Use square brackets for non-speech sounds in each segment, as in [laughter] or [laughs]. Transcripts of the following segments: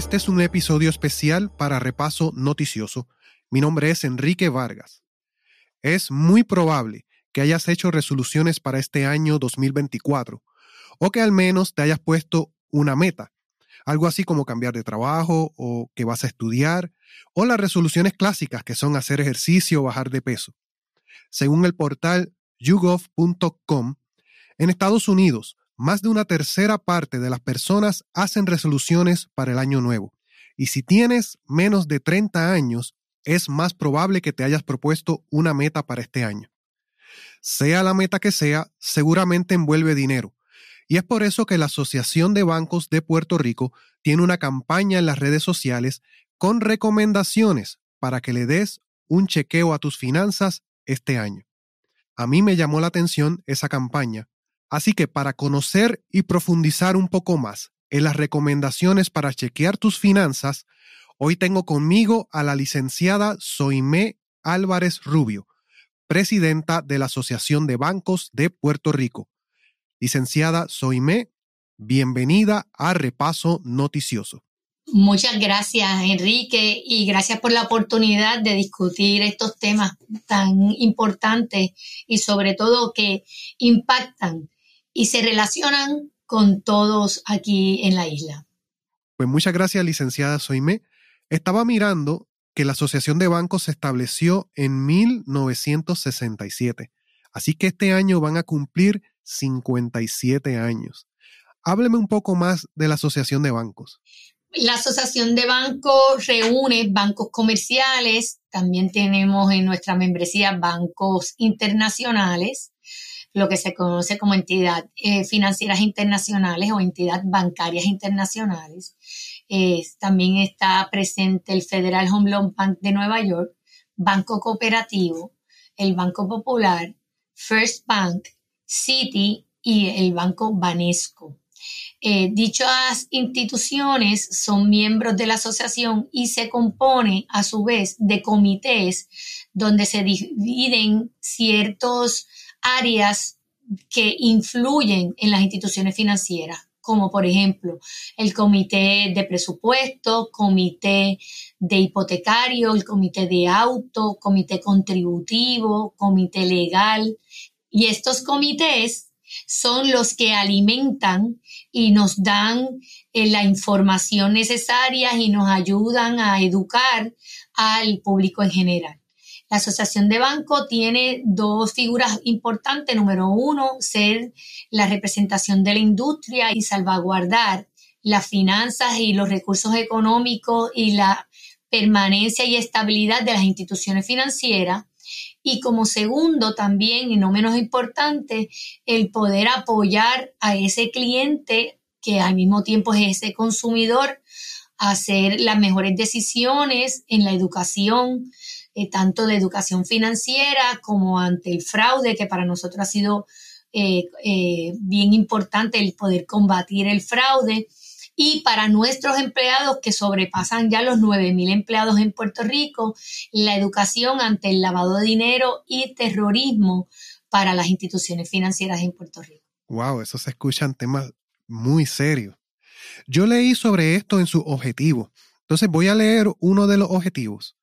Este es un episodio especial para Repaso Noticioso. Mi nombre es Enrique Vargas. Es muy probable que hayas hecho resoluciones para este año 2024 o que al menos te hayas puesto una meta, algo así como cambiar de trabajo o que vas a estudiar, o las resoluciones clásicas que son hacer ejercicio o bajar de peso. Según el portal YouGov.com, en Estados Unidos, más de una tercera parte de las personas hacen resoluciones para el año nuevo. Y si tienes menos de 30 años, es más probable que te hayas propuesto una meta para este año. Sea la meta que sea, seguramente envuelve dinero. Y es por eso que la Asociación de Bancos de Puerto Rico tiene una campaña en las redes sociales con recomendaciones para que le des un chequeo a tus finanzas este año. A mí me llamó la atención esa campaña, así que para conocer y profundizar un poco más en las recomendaciones para chequear tus finanzas, hoy tengo conmigo a la licenciada Soimé Álvarez Rubio, presidenta de la Asociación de Bancos de Puerto Rico. Licenciada Soimé, bienvenida a Repaso Noticioso. Muchas gracias, Enrique, y gracias por la oportunidad de discutir estos temas tan importantes y sobre todo que impactan y se relacionan con todos aquí en la isla. Pues muchas gracias, licenciada Soime. Estaba mirando que la Asociación de Bancos se estableció en 1967, así que este año van a cumplir 57 años. Hábleme un poco más de la Asociación de Bancos. La Asociación de Bancos reúne bancos comerciales, también tenemos en nuestra membresía bancos internacionales, lo que se conoce como entidad eh, financieras internacionales o entidad bancarias internacionales. también está presente el Federal Home Loan Bank de Nueva York, Banco Cooperativo, el Banco Popular, First Bank, Citi y el Banco Banesco. Eh, dichas instituciones son miembros de la asociación y se compone a su vez de comités donde se dividen ciertos áreas que influyen en las instituciones financieras, como por ejemplo el comité de presupuesto, comité de hipotecario, el comité de auto, comité contributivo, comité legal. Y estos comités son los que alimentan y nos dan eh, la información necesaria y nos ayudan a educar al público en general. La Asociación de Banco tiene dos figuras importantes. Número uno, ser la representación de la industria y salvaguardar las finanzas y los recursos económicos y la permanencia y estabilidad de las instituciones financieras. Y como segundo también, y no menos importante, el poder apoyar a ese cliente que al mismo tiempo es ese consumidor a hacer las mejores decisiones en la educación, eh, tanto de educación financiera como ante el fraude, que para nosotros ha sido eh, eh, bien importante el poder combatir el fraude y para nuestros empleados que sobrepasan ya los 9.000 empleados en Puerto Rico, la educación ante el lavado de dinero y terrorismo para las instituciones financieras en Puerto Rico. Wow, eso se escuchan temas muy serios. Yo leí sobre esto en su objetivo. Entonces voy a leer uno de los objetivos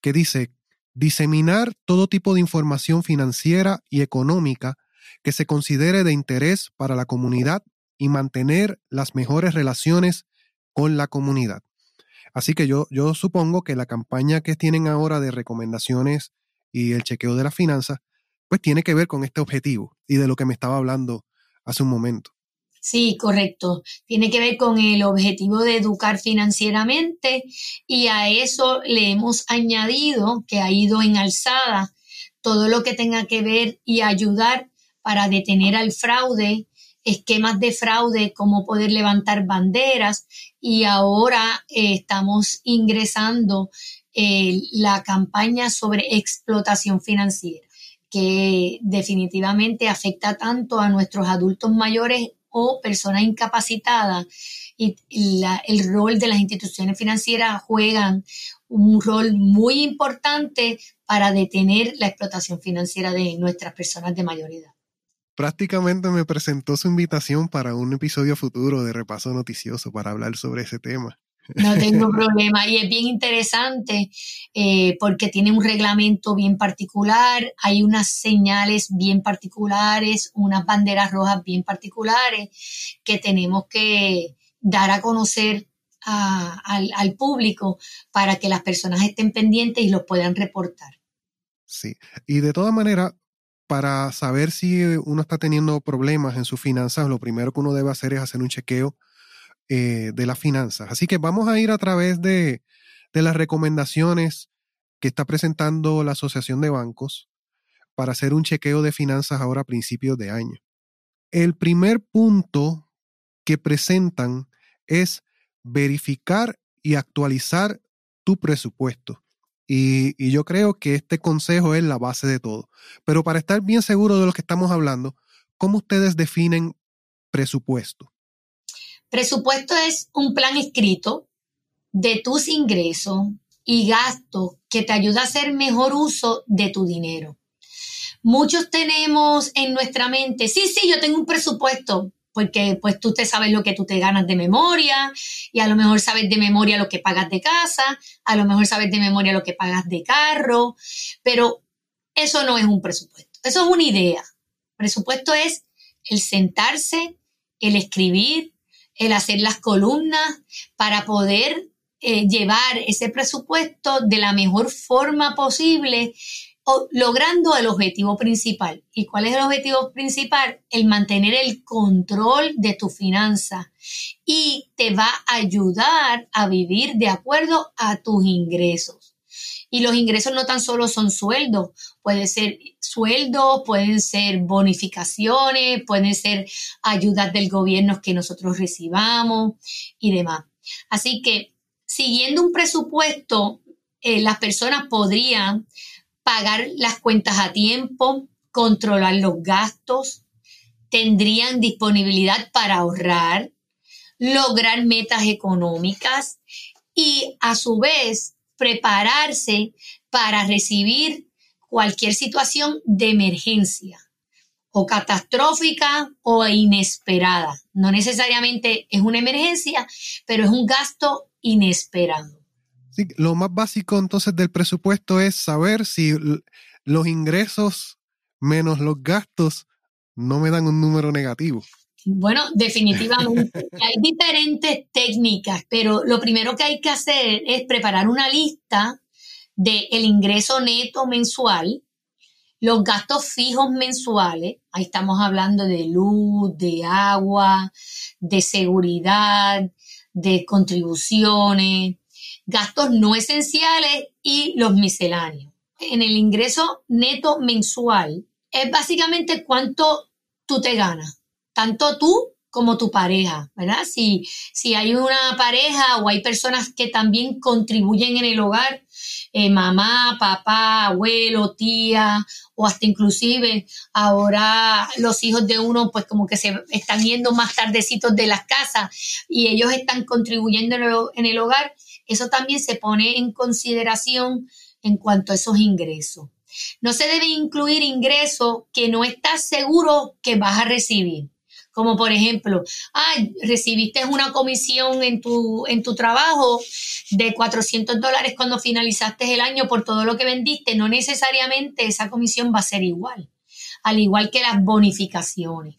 que dice diseminar todo tipo de información financiera y económica que se considere de interés para la comunidad y mantener las mejores relaciones con la comunidad. Así que yo, yo supongo que la campaña que tienen ahora de recomendaciones y el chequeo de las finanzas, pues tiene que ver con este objetivo y de lo que me estaba hablando hace un momento. Sí, correcto. Tiene que ver con el objetivo de educar financieramente y a eso le hemos añadido que ha ido en alzada todo lo que tenga que ver y ayudar para detener al fraude esquemas de fraude, cómo poder levantar banderas y ahora eh, estamos ingresando eh, la campaña sobre explotación financiera que definitivamente afecta tanto a nuestros adultos mayores o personas incapacitadas y el rol de las instituciones financieras juegan un rol muy importante para detener la explotación financiera de nuestras personas de mayor edad prácticamente me presentó su invitación para un episodio futuro de Repaso Noticioso para hablar sobre ese tema. No tengo [laughs] problema. Y es bien interesante eh, porque tiene un reglamento bien particular, hay unas señales bien particulares, unas banderas rojas bien particulares que tenemos que dar a conocer al, al público para que las personas estén pendientes y los puedan reportar. Sí, y de todas maneras, para saber si uno está teniendo problemas en sus finanzas, lo primero que uno debe hacer es hacer un chequeo eh, de las finanzas. Así que vamos a ir a través de, de las recomendaciones que está presentando la Asociación de Bancos para hacer un chequeo de finanzas ahora a principios de año. El primer punto que presentan es verificar y actualizar tu presupuesto. Y, yo creo que este consejo es la base de todo. Pero para estar bien seguro de lo que estamos hablando, ¿cómo ustedes definen presupuesto? Presupuesto es un plan escrito de tus ingresos y gastos que te ayuda a hacer mejor uso de tu dinero. Muchos tenemos en nuestra mente, sí, sí, yo tengo un presupuesto, porque pues tú te sabes lo que tú te ganas de memoria y a lo mejor sabes de memoria lo que pagas de casa, a lo mejor sabes de memoria lo que pagas de carro, pero eso no es un presupuesto, eso es una idea. Presupuesto es el sentarse, el escribir, el hacer las columnas para poder eh, llevar ese presupuesto de la mejor forma posible logrando el objetivo principal. ¿Y cuál es el objetivo principal? El mantener el control de tu finanza y te va a ayudar a vivir de acuerdo a tus ingresos. Y los ingresos no tan solo son sueldos, puede ser sueldos, pueden ser bonificaciones, pueden ser ayudas del gobierno que nosotros recibamos y demás. Así que siguiendo un presupuesto, eh, las personas podrían pagar las cuentas a tiempo, controlar los gastos, tendrían disponibilidad para ahorrar, lograr metas económicas y a su vez prepararse para recibir cualquier situación de emergencia o catastrófica o inesperada. No necesariamente es una emergencia, pero es un gasto inesperado lo más básico entonces del presupuesto es saber si los ingresos menos los gastos no me dan un número negativo. Bueno, definitivamente. [laughs] hay diferentes técnicas, pero lo primero que hay que hacer es preparar una lista del el ingreso neto mensual, los gastos fijos mensuales, ahí estamos hablando de luz, de agua, de seguridad, de contribuciones, gastos no esenciales y los misceláneos. En el ingreso neto mensual es básicamente cuánto tú te ganas, tanto tú como tu pareja, ¿verdad? Si, si hay una pareja o hay personas que también contribuyen en el hogar, eh, mamá, papá, abuelo, tía, o hasta inclusive ahora los hijos de uno pues como que se están yendo más tardecitos de las casas y ellos están contribuyendo en el hogar, eso también se pone en consideración en cuanto a esos ingresos. No se debe incluir ingresos que no estás seguro que vas a recibir. Como por ejemplo, ay, recibiste una comisión en tu, en tu trabajo de 400 dólares cuando finalizaste el año por todo lo que vendiste. No necesariamente esa comisión va a ser igual, al igual que las bonificaciones.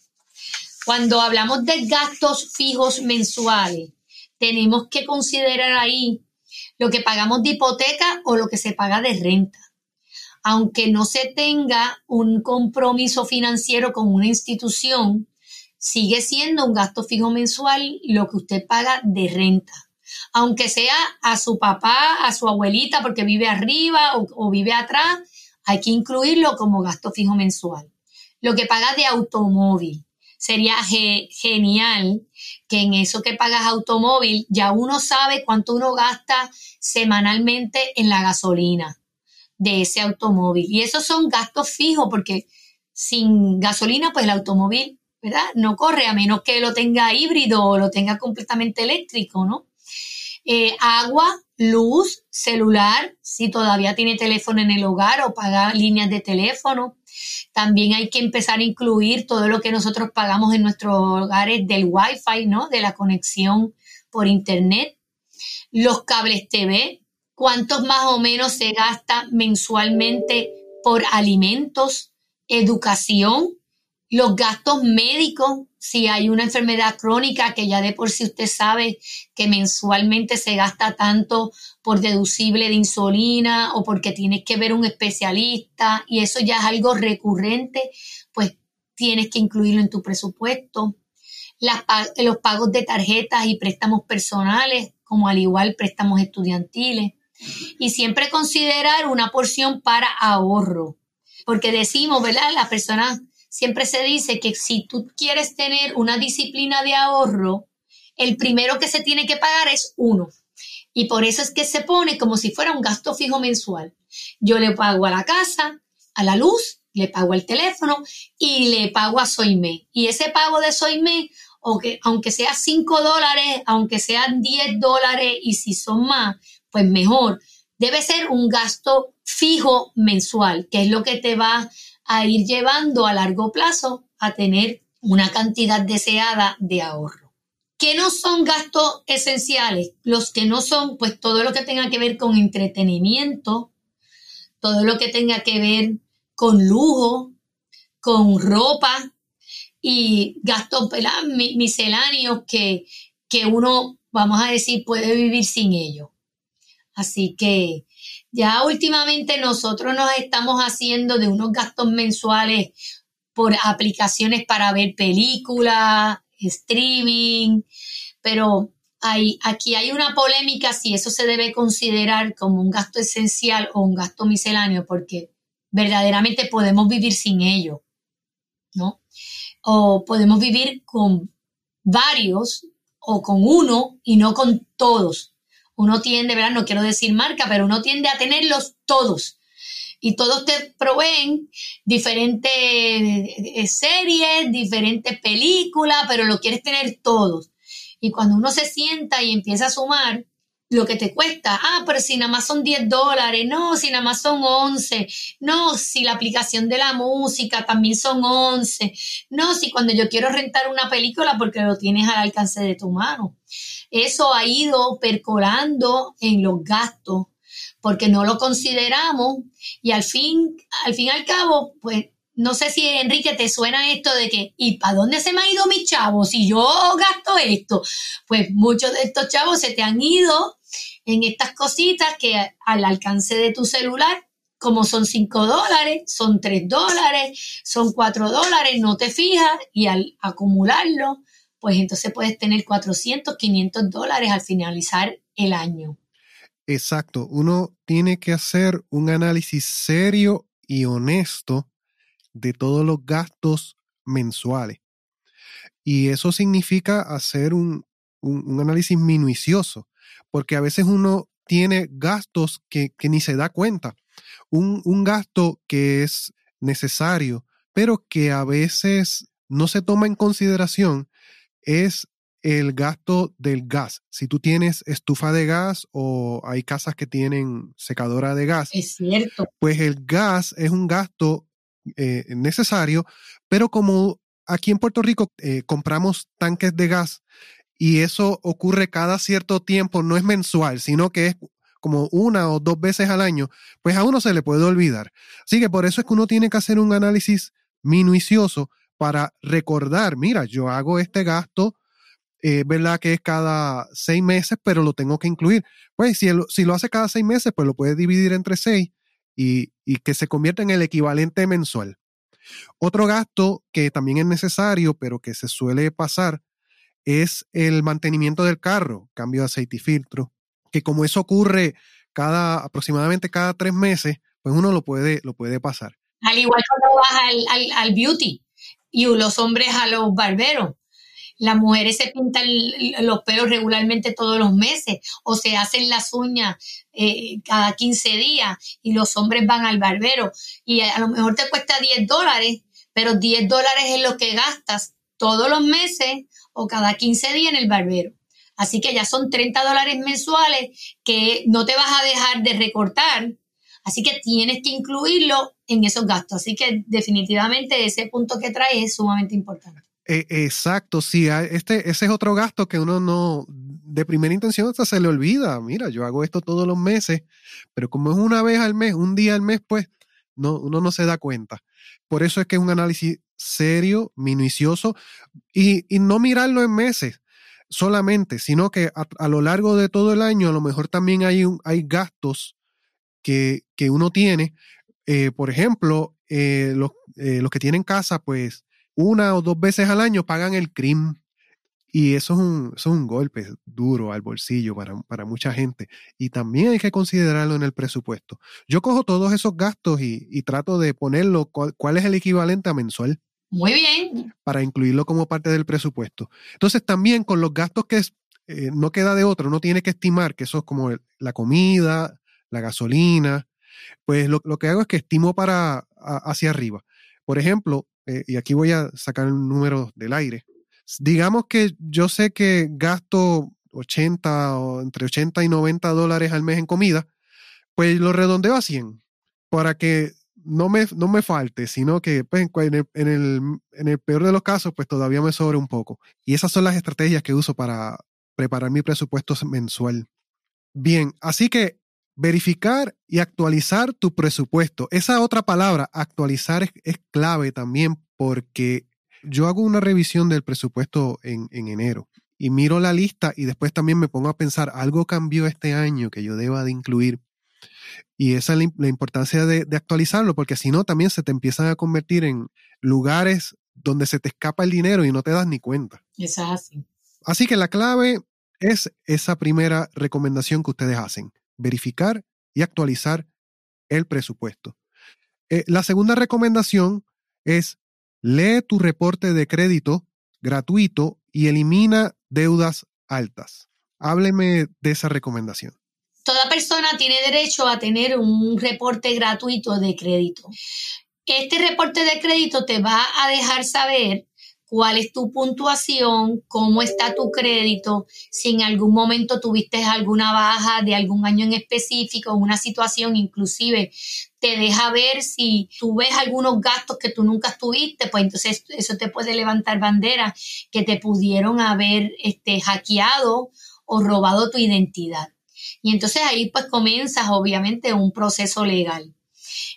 Cuando hablamos de gastos fijos mensuales, tenemos que considerar ahí lo que pagamos de hipoteca o lo que se paga de renta. Aunque no se tenga un compromiso financiero con una institución, sigue siendo un gasto fijo mensual lo que usted paga de renta. Aunque sea a su papá, a su abuelita, porque vive arriba o, vive atrás, hay que incluirlo como gasto fijo mensual. Lo que paga de automóvil, sería genial que en eso que pagas automóvil ya uno sabe cuánto uno gasta semanalmente en la gasolina de ese automóvil. Y esos son gastos fijos porque sin gasolina pues el automóvil, ¿verdad? No corre a menos que lo tenga híbrido o lo tenga completamente eléctrico, ¿no? Eh, agua, luz, celular, si todavía tiene teléfono en el hogar o paga líneas de teléfono, también hay que empezar a incluir todo lo que nosotros pagamos en nuestros hogares del Wi-Fi, ¿no? De la conexión por Internet. los cables TV, cuántos más o menos se gasta mensualmente por alimentos, educación, los gastos médicos, si hay una enfermedad crónica que ya de por sí usted sabe que mensualmente se gasta tanto por deducible de insulina o porque tienes que ver un especialista y eso ya es algo recurrente, pues tienes que incluirlo en tu presupuesto. los pagos de tarjetas y préstamos personales, como al igual préstamos estudiantiles. Y siempre considerar una porción para ahorro, porque decimos, ¿verdad? Las personas siempre se dice que si tú quieres tener una disciplina de ahorro, el primero que se tiene que pagar es uno. Y por eso es que se pone como si fuera un gasto fijo mensual. Yo le pago a la casa, a la luz, le pago al teléfono y le pago a Soime. Y ese pago de Soime, aunque sea 5 dólares, aunque sean 10 dólares y si son más, pues mejor. Debe ser un gasto fijo mensual, que es lo que te va a ir llevando a largo plazo a tener una cantidad deseada de ahorro. ¿Qué no son gastos esenciales? Los que no son, pues todo lo que tenga que ver con entretenimiento, todo lo que tenga que ver con lujo, con ropa y gastos misceláneos que, que uno, vamos a decir, puede vivir sin ellos. Así que ya últimamente nosotros nos estamos haciendo de unos gastos mensuales por aplicaciones para ver películas, streaming, pero hay, aquí hay una polémica si eso se debe considerar como un gasto esencial o un gasto misceláneo, porque verdaderamente podemos vivir sin ello, ¿no? O podemos vivir con varios o con uno y no con todos uno tiende, ¿verdad? No quiero decir marca, pero uno tiende a tenerlos todos. Y todos te proveen diferentes eh, series, diferentes películas, pero lo quieres tener todos. Y cuando uno se sienta y empieza a sumar, lo que te cuesta. Ah, pero si nada más son 10 dólares. No, si nada más son 11. No, si la aplicación de la música también son 11. No, si cuando yo quiero rentar una película porque lo tienes al alcance de tu mano. Eso ha ido percolando en los gastos porque no lo consideramos y al fin, al fin y al cabo, pues no sé si Enrique te suena esto de que, ¿y para dónde se me ha ido mi chavo si yo gasto esto? Pues muchos de estos chavos se te han ido en estas cositas que al alcance de tu celular, como son 5 dólares, son 3 dólares, son 4 dólares, no te fijas y al acumularlo, pues entonces puedes tener 400, 500 dólares al finalizar el año. Exacto, uno tiene que hacer un análisis serio y honesto de todos los gastos mensuales. Y eso significa hacer un, análisis minucioso, porque a veces uno tiene gastos que, ni se da cuenta. Un, un gasto que es necesario, pero que a veces no se toma en consideración es el gasto del gas. Si tú tienes estufa de gas o hay casas que tienen secadora de gas. Es cierto. Pues el gas es un gasto eh, necesario, pero como aquí en Puerto Rico eh, compramos tanques de gas y eso ocurre cada cierto tiempo, no es mensual, sino que es como una o dos veces al año, pues a uno se le puede olvidar. Así que por eso es que uno tiene que hacer un análisis minucioso para recordar, mira, yo hago este gasto, eh, verdad que es cada seis meses, pero lo tengo que incluir. Pues si, si lo hace cada seis meses, pues lo puede dividir entre seis y, que se convierta en el equivalente mensual. Otro gasto que también es necesario, pero que se suele pasar, es el mantenimiento del carro, cambio de aceite y filtro, que como eso ocurre cada aproximadamente cada tres meses, pues uno lo puede, lo puede pasar. Al igual cuando vas al beauty y los hombres a los barberos. Las mujeres se pintan los pelos regularmente todos los meses o se hacen las uñas eh, cada 15 días y los hombres van al barbero y a, lo mejor te cuesta 10 dólares, pero 10 dólares es lo que gastas todos los meses o cada 15 días en el barbero. Así que ya son 30 dólares mensuales que no te vas a dejar de recortar. Así que tienes que incluirlo en esos gastos. Así que definitivamente ese punto que trae es sumamente importante. E, exacto, sí, este, ese es otro gasto que uno no, de primera intención hasta se le olvida. Mira, yo hago esto todos los meses, pero como es una vez al mes, un día al mes, pues no, uno no se da cuenta. Por eso es que es un análisis serio, minucioso, y, no mirarlo en meses solamente, sino que a, lo largo de todo el año a lo mejor también hay, hay gastos que, uno tiene. Eh, por ejemplo, eh, los, eh, los que tienen casa, pues una o dos veces al año pagan el CRIM. Y eso es un, es un golpe duro al bolsillo para, mucha gente. Y también hay que considerarlo en el presupuesto. Yo cojo todos esos gastos y, trato de ponerlo, cuál, es el equivalente a mensual. Muy bien. Para incluirlo como parte del presupuesto. Entonces también con los gastos que eh, no queda de otro, uno tiene que estimar que eso es como la comida, la gasolina. Pues lo, que hago es que estimo para hacia arriba. Por ejemplo, eh, y aquí voy a sacar un número del aire. Digamos que yo sé que gasto 80 o entre 80 y 90 dólares al mes en comida, pues lo redondeo a 100 para que no me, no me falte, sino que pues, en, el, en, el, en el peor de los casos, pues todavía me sobre un poco. Y esas son las estrategias que uso para preparar mi presupuesto mensual. Bien, así que verificar y actualizar tu presupuesto. Esa otra palabra, actualizar, es, clave también porque yo hago una revisión del presupuesto en, enero y miro la lista y después también me pongo a pensar, algo cambió este año que yo deba de incluir. Y esa es la, importancia de, actualizarlo, porque si no, también se te empiezan a convertir en lugares donde se te escapa el dinero y no te das ni cuenta. Es así. Así que la clave es esa primera recomendación que ustedes hacen verificar y actualizar el presupuesto. Eh, la segunda recomendación es lee tu reporte de crédito gratuito y elimina deudas altas. Hábleme de esa recomendación. Toda persona tiene derecho a tener un reporte gratuito de crédito. Este reporte de crédito te va a dejar saber cuál es tu puntuación, cómo está tu crédito, si en algún momento tuviste alguna baja de algún año en específico, una situación inclusive te deja ver si tú ves algunos gastos que tú nunca tuviste, pues entonces eso te puede levantar bandera que te pudieron haber este, hackeado o robado tu identidad. Y entonces ahí pues comienzas obviamente un proceso legal.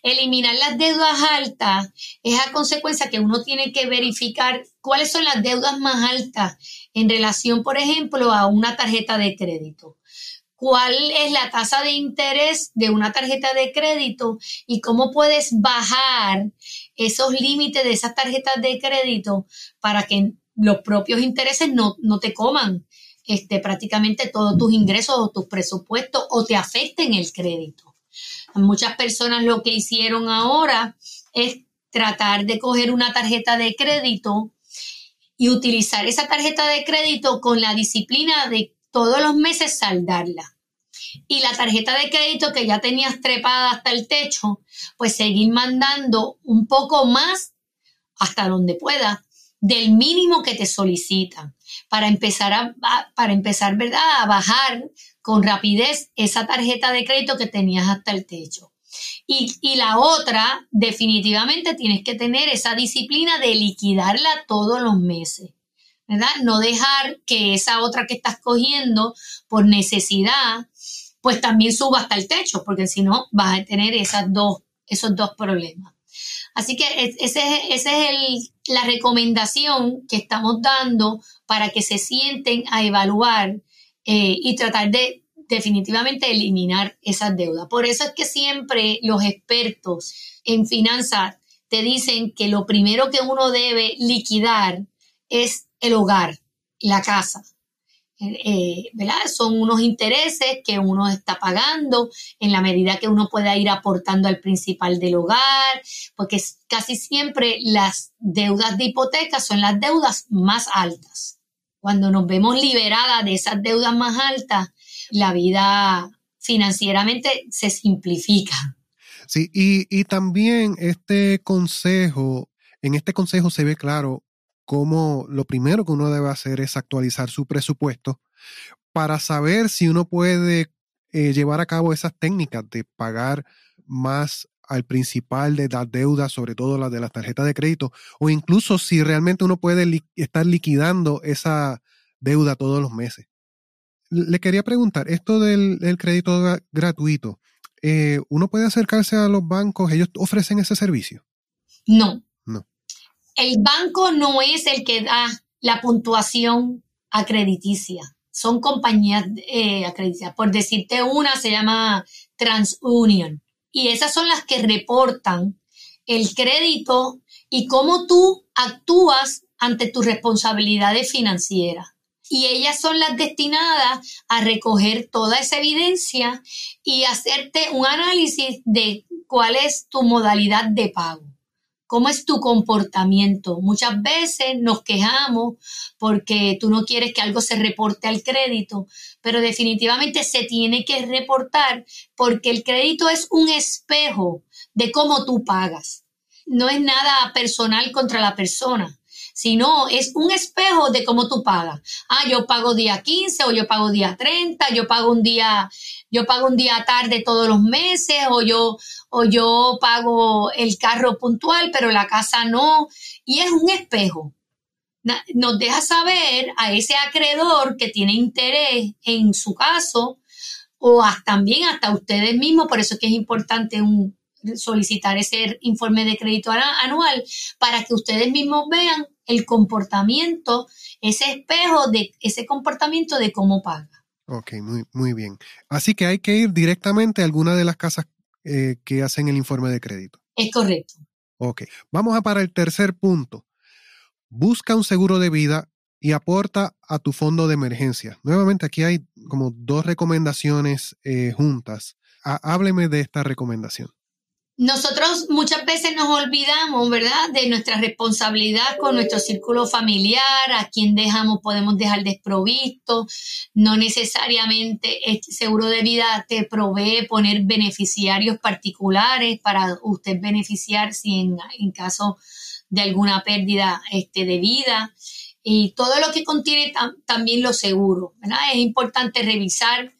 Eliminar las deudas altas es a consecuencia que uno tiene que verificar cuáles son las deudas más altas en relación, por ejemplo, a una tarjeta de crédito. ¿Cuál es la tasa de interés de una tarjeta de crédito y cómo puedes bajar esos límites de esas tarjetas de crédito para que los propios intereses no, te coman este, prácticamente todos tus ingresos o tus presupuestos o te afecten el crédito? Muchas personas lo que hicieron ahora es tratar de coger una tarjeta de crédito y utilizar esa tarjeta de crédito con la disciplina de todos los meses saldarla. Y la tarjeta de crédito que ya tenías trepada hasta el techo, pues seguir mandando un poco más hasta donde pueda del mínimo que te solicitan para empezar a, para empezar, ¿verdad? a bajar con rapidez esa tarjeta de crédito que tenías hasta el techo. Y, la otra, definitivamente tienes que tener esa disciplina de liquidarla todos los meses, ¿verdad? No dejar que esa otra que estás cogiendo por necesidad, pues también suba hasta el techo, porque si no vas a tener esas dos, esos dos problemas. Así que esa es, es la recomendación que estamos dando para que se sienten a evaluar eh, y tratar de definitivamente eliminar esas deudas. Por eso es que siempre los expertos en finanzas te dicen que lo primero que uno debe liquidar es el hogar, la casa. Eh, ¿verdad? Son unos intereses que uno está pagando en la medida que uno pueda ir aportando al principal del hogar, porque casi siempre las deudas de hipoteca son las deudas más altas. Cuando nos vemos liberadas de esas deudas más altas, la vida financieramente se simplifica. Sí, y, y también este consejo, en este consejo se ve claro cómo lo primero que uno debe hacer es actualizar su presupuesto para saber si uno puede eh, llevar a cabo esas técnicas de pagar más al principal de las deudas, sobre todo la de las tarjetas de crédito, o incluso si realmente uno puede estar liquidando esa deuda todos los meses. Le quería preguntar, esto del, crédito gratuito, eh, ¿uno puede acercarse a los bancos? ¿Ellos ofrecen ese servicio? No. No. El banco no es el que da la puntuación acrediticia. Son compañías eh, acreditadas. Por decirte una, se llama TransUnion. Y esas son las que reportan el crédito y cómo tú actúas ante tus responsabilidades financieras y ellas son las destinadas a recoger toda esa evidencia y hacerte un análisis de cuál es tu modalidad de pago. ¿Cómo es tu comportamiento? Muchas veces nos quejamos porque tú no quieres que algo se reporte al crédito, pero definitivamente se tiene que reportar porque el crédito es un espejo de cómo tú pagas. No es nada personal contra la persona sino es un espejo de cómo tú pagas. Ah, yo pago día 15 o yo pago día 30, yo pago un día, yo pago un día tarde todos los meses o yo, o yo pago el carro puntual, pero la casa no. Y es un espejo. Nos deja saber a ese acreedor que tiene interés en su caso o hasta, también hasta ustedes mismos, por eso es que es importante un, solicitar ese informe de crédito anual para que ustedes mismos vean el comportamiento, ese espejo de ese comportamiento de cómo paga. Ok, muy, muy bien. Así que hay que ir directamente a alguna de las casas eh, que hacen el informe de crédito. Es correcto. Ok, vamos a para el tercer punto. Busca un seguro de vida y aporta a tu fondo de emergencia. Nuevamente aquí hay como dos recomendaciones eh, juntas. hábleme de esta recomendación. Nosotros muchas veces nos olvidamos, ¿verdad?, de nuestra responsabilidad con nuestro círculo familiar, a quien dejamos, podemos dejar desprovisto. No necesariamente este seguro de vida te provee poner beneficiarios particulares para usted beneficiar si en, caso de alguna pérdida este, de vida. Y todo lo que contiene también los seguros, ¿verdad? Es importante revisar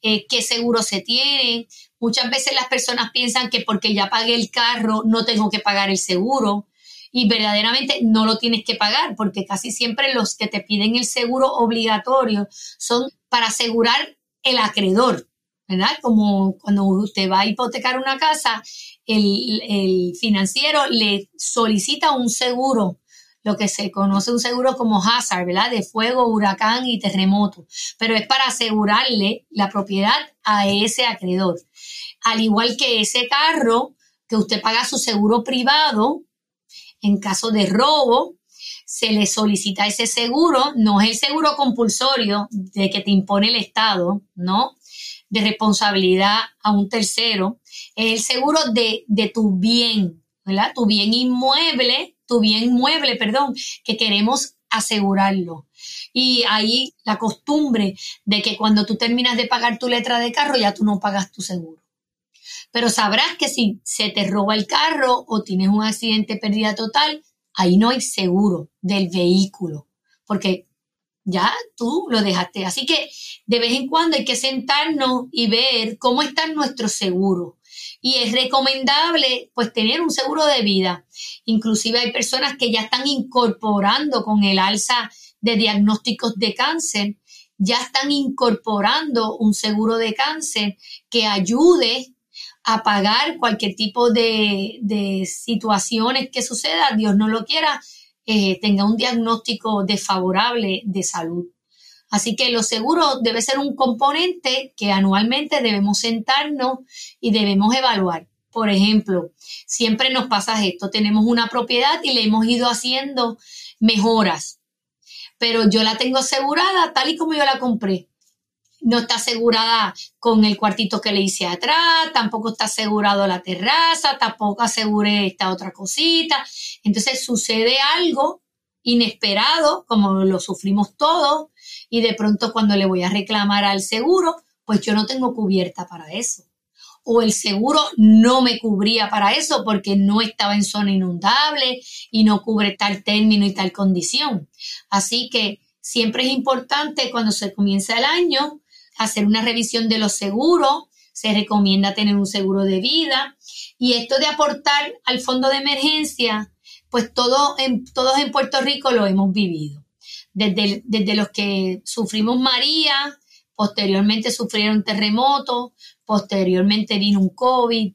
eh, qué seguro se tiene, Muchas veces las personas piensan que porque ya pagué el carro no tengo que pagar el seguro y verdaderamente no lo tienes que pagar porque casi siempre los que te piden el seguro obligatorio son para asegurar el acreedor, ¿verdad? Como cuando usted va a hipotecar una casa, el, el financiero le solicita un seguro lo que se conoce un seguro como hazard, ¿verdad? De fuego, huracán y terremoto, pero es para asegurarle la propiedad a ese acreedor. Al igual que ese carro que usted paga su seguro privado, en caso de robo, se le solicita ese seguro, no es el seguro compulsorio de que te impone el Estado, ¿no? De responsabilidad a un tercero, es el seguro de, de tu bien, ¿verdad? Tu bien inmueble tu bien mueble, perdón, que queremos asegurarlo. Y ahí la costumbre de que cuando tú terminas de pagar tu letra de carro, ya tú no pagas tu seguro. Pero sabrás que si se te roba el carro o tienes un accidente, pérdida total, ahí no hay seguro del vehículo, porque ya tú lo dejaste. Así que de vez en cuando hay que sentarnos y ver cómo están nuestros seguros y es recomendable pues tener un seguro de vida. Inclusive hay personas que ya están incorporando con el alza de diagnósticos de cáncer, ya están incorporando un seguro de cáncer que ayude a pagar cualquier tipo de, situaciones que suceda, Dios no lo quiera, eh, tenga un diagnóstico desfavorable de salud. Así que lo seguro debe ser un componente que anualmente debemos sentarnos y debemos evaluar. Por ejemplo, siempre nos pasa esto, tenemos una propiedad y le hemos ido haciendo mejoras, pero yo la tengo asegurada tal y como yo la compré. No está asegurada con el cuartito que le hice atrás, tampoco está asegurado la terraza, tampoco aseguré esta otra cosita. Entonces sucede algo inesperado, como lo sufrimos todos, y de pronto cuando le voy a reclamar al seguro, pues yo no tengo cubierta para eso. O el seguro no me cubría para eso porque no estaba en zona inundable y no cubre tal término y tal condición. Así que siempre es importante cuando se comienza el año hacer una revisión de los seguros. Se recomienda tener un seguro de vida Y esto de aportar al fondo de emergencia, pues todo en, todos en Puerto Rico lo hemos vivido. Desde, desde los que sufrimos María, posteriormente sufrieron terremotos, posteriormente vino un COVID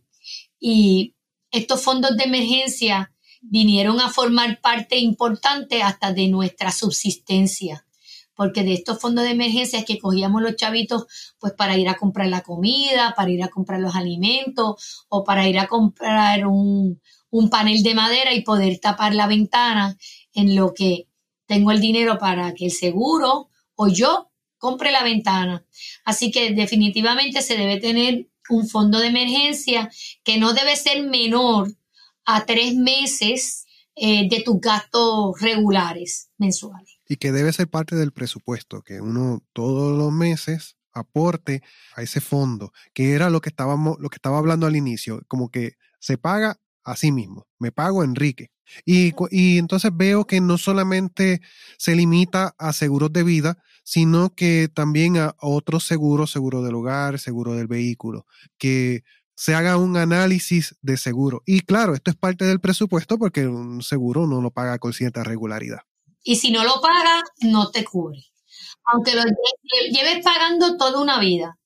y estos fondos de emergencia vinieron a formar parte importante hasta de nuestra subsistencia porque de estos fondos de emergencia es que cogíamos los chavitos pues para ir a comprar la comida, para ir a comprar los alimentos o para ir a comprar un, un panel de madera y poder tapar la ventana en lo que tengo el dinero para que el seguro o yo compre la ventana. Así que definitivamente se debe tener un fondo de emergencia que no debe ser menor a tres meses eh, de tus gastos regulares mensuales y que debe ser parte del presupuesto, que uno todos los meses aporte a ese fondo, que era lo que estábamos, lo que estaba hablando al inicio, como que se paga a sí mismo, me pago Enrique. Y, y entonces veo que no solamente se limita a seguros de vida, sino que también a otros seguros, seguro del hogar, seguro del vehículo, que se haga un análisis de seguro. Y claro, esto es parte del presupuesto porque un seguro no lo paga con cierta regularidad. Y si no lo paga, no te cubre. Aunque lo lleves pagando toda una vida.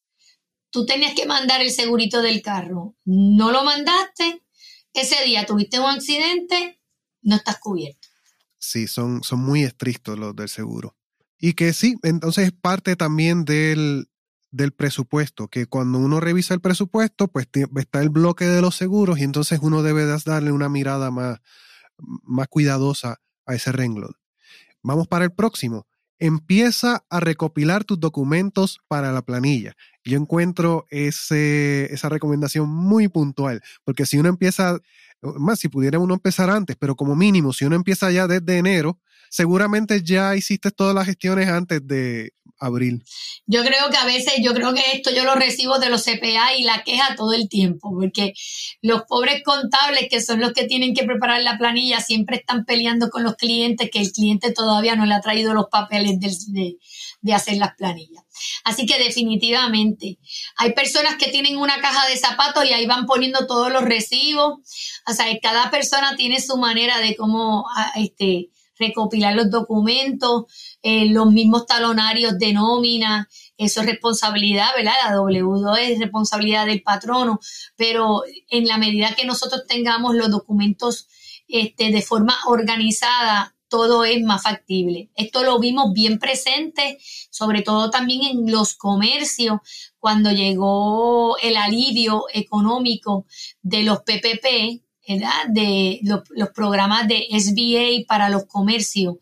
Tú tenías que mandar el segurito del carro. No lo mandaste. Ese día tuviste un accidente, no estás cubierto. Sí, son, son muy estrictos los del seguro. Y que sí, entonces es parte también del, del presupuesto, que cuando uno revisa el presupuesto, pues está el bloque de los seguros y entonces uno debe darle una mirada más, más cuidadosa a ese renglón. Vamos para el próximo. Empieza a recopilar tus documentos para la planilla. Yo encuentro ese, esa recomendación muy puntual, porque si uno empieza, más si pudiera uno empezar antes, pero como mínimo, si uno empieza ya desde enero, seguramente ya hiciste todas las gestiones antes de abril. Yo creo que a veces, yo creo que esto yo lo recibo de los CPA y la queja todo el tiempo, porque los pobres contables, que son los que tienen que preparar la planilla, siempre están peleando con los clientes, que el cliente todavía no le ha traído los papeles de, de hacer las planillas. Así que definitivamente hay personas que tienen una caja de zapatos y ahí van poniendo todos los recibos. O sea, cada persona tiene su manera de cómo este, recopilar los documentos, eh, los mismos talonarios de nómina, eso es responsabilidad, ¿verdad? La W2 es responsabilidad del patrono, pero en la medida que nosotros tengamos los documentos este, de forma organizada, todo es más factible. Esto lo vimos bien presente, sobre todo también en los comercios, cuando llegó el alivio económico de los PPP, de los, programas de SBA para los comercios,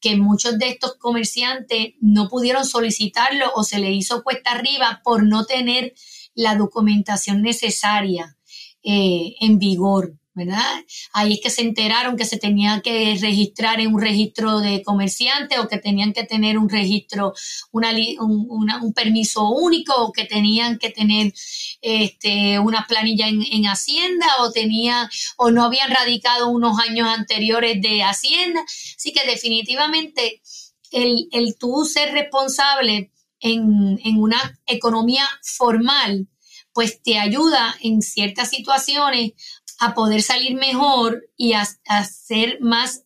que muchos de estos comerciantes no pudieron solicitarlo o se le hizo cuesta arriba por no tener la documentación necesaria eh, en vigor. ¿Verdad? Ahí es que se enteraron que se tenía que registrar en un registro de comerciantes o que tenían que tener un registro, una, un, permiso único o que tenían que tener este, una planilla en, Hacienda o tenía o no habían radicado unos años anteriores de Hacienda. Así que definitivamente el, el tú ser responsable en, en una economía formal, pues te ayuda en ciertas situaciones a poder salir mejor y a, ser más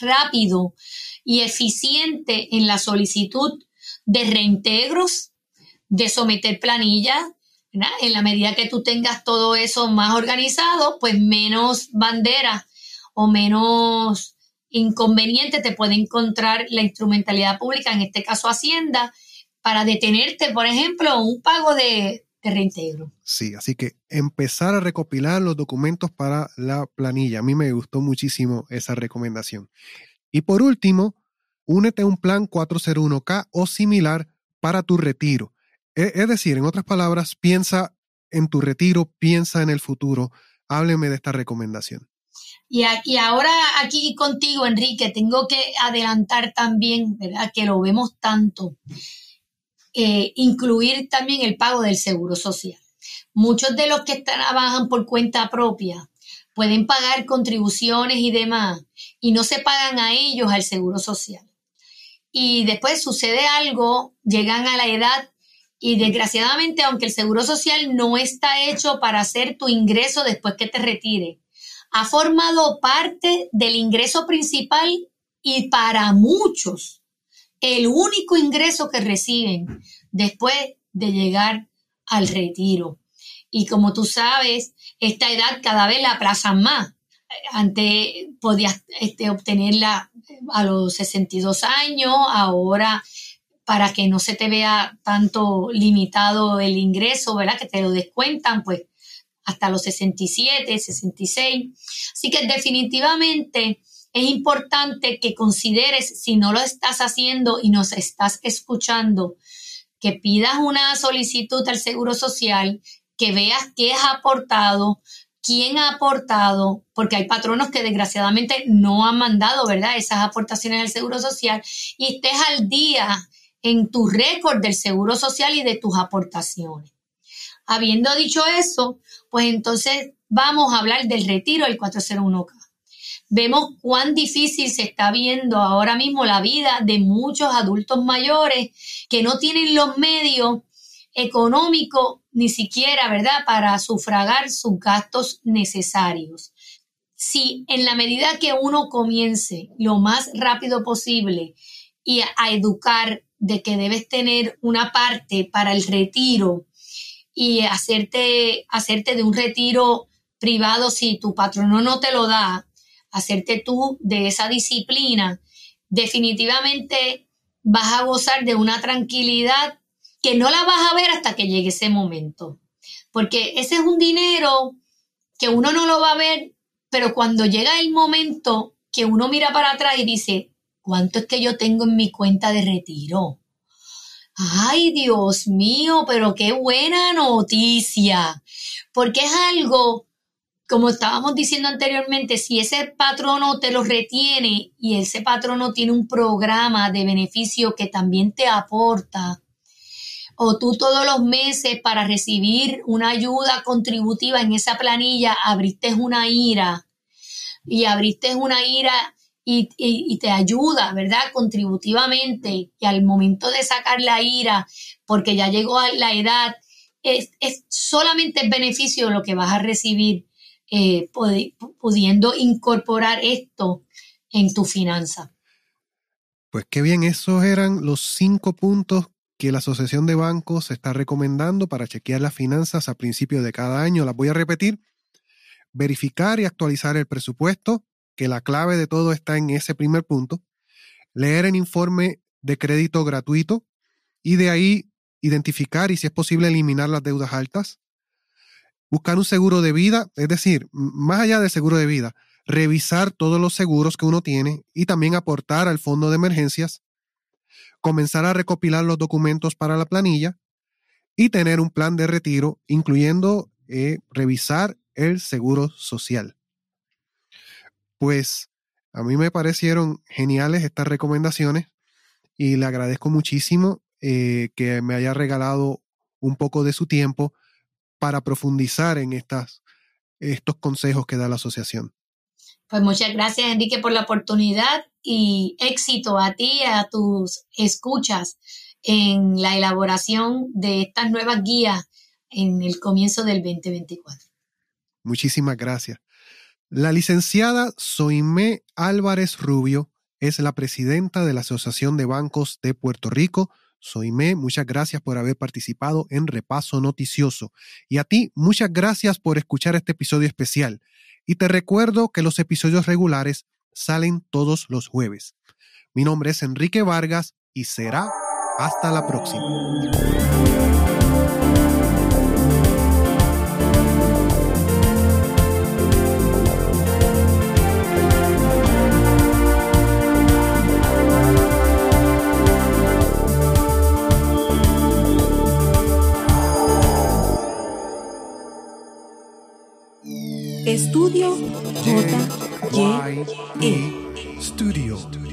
rápido y eficiente en la solicitud de reintegros, de someter planillas. En la medida que tú tengas todo eso más organizado, pues menos banderas o menos inconveniente te puede encontrar la instrumentalidad pública, en este caso Hacienda, para detenerte, por ejemplo, un pago de, reintegro. Sí, así que empezar a recopilar los documentos para la planilla. A mí me gustó muchísimo esa recomendación. Y por último, únete a un plan 401k o similar para tu retiro. E, es decir, en otras palabras, piensa en tu retiro, piensa en el futuro. Hábleme de esta recomendación. Y, y ahora aquí contigo, Enrique, tengo que adelantar también, ¿verdad? Que lo vemos tanto eh, incluir también el pago del seguro social. Muchos de los que trabajan por cuenta propia pueden pagar contribuciones y demás y no se pagan a ellos al seguro social. Y después sucede algo, llegan a la edad Y desgraciadamente, aunque el seguro social no está hecho para hacer tu ingreso después que te retire, ha formado parte del ingreso principal y para muchos el único ingreso que reciben después de llegar al retiro. Y como tú sabes, esta edad cada vez la aplazan más. Antes podías este, obtenerla a los 62 años, ahora para que no se te vea tanto limitado el ingreso, ¿verdad? Que te lo descuentan, pues hasta los 67, 66. Así que definitivamente es importante que consideres, si no lo estás haciendo y nos estás escuchando, que pidas una solicitud al Seguro Social, que veas qué has aportado, quién ha aportado, porque hay patronos que desgraciadamente no han mandado, ¿verdad? Esas aportaciones al Seguro Social y estés al día en tu récord del Seguro Social y de tus aportaciones. Habiendo dicho eso, pues entonces vamos a hablar del retiro del 401k. Vemos cuán difícil se está viendo ahora mismo la vida de muchos adultos mayores que no tienen los medios económicos ni siquiera, ¿verdad?, para sufragar sus gastos necesarios. Si en la medida que uno comience lo más rápido posible y a educar de que debes tener una parte para el retiro y hacerte, hacerte de un retiro privado si tu patrono no te lo da, hacerte tú de esa disciplina, definitivamente vas a gozar de una tranquilidad que no la vas a ver hasta que llegue ese momento. Porque ese es un dinero que uno no lo va a ver, pero cuando llega el momento que uno mira para atrás y dice, ¿cuánto es que yo tengo en mi cuenta de retiro? Ay, Dios mío, pero qué buena noticia, porque es algo, como estábamos diciendo anteriormente, si ese patrono te lo retiene y ese patrono tiene un programa de beneficio que también te aporta, o tú todos los meses para recibir una ayuda contributiva en esa planilla abriste una ira y abriste una ira y, te ayuda, ¿verdad? Contributivamente y al momento de sacar la ira, porque ya llegó a la edad, es, solamente el beneficio lo que vas a recibir eh, pudiendo incorporar esto en tu finanza. Pues qué bien, esos eran los cinco puntos que la Asociación de Bancos está recomendando para chequear las finanzas a principio de cada año. Las voy a repetir. Verificar y actualizar el presupuesto, que la clave de todo está en ese primer punto, leer el informe de crédito gratuito y de ahí identificar y si es posible eliminar las deudas altas, buscar un seguro de vida, es decir, más allá del seguro de vida, revisar todos los seguros que uno tiene y también aportar al fondo de emergencias, comenzar a recopilar los documentos para la planilla y tener un plan de retiro, incluyendo eh, revisar el seguro social. Pues a mí me parecieron geniales estas recomendaciones y le agradezco muchísimo eh, que me haya regalado un poco de su tiempo para profundizar en estas, estos consejos que da la asociación. Pues muchas gracias, Enrique, por la oportunidad y éxito a ti y a tus escuchas en la elaboración de estas nuevas guías en el comienzo del 2024. Muchísimas gracias. La licenciada Soimé Álvarez Rubio es la presidenta de la Asociación de Bancos de Puerto Rico. Soimé, muchas gracias por haber participado en Repaso Noticioso. Y a ti, muchas gracias por escuchar este episodio especial. Y te recuerdo que los episodios regulares salen todos los jueves. Mi nombre es Enrique Vargas y será hasta la próxima. Estudio J. Y. E. Studio.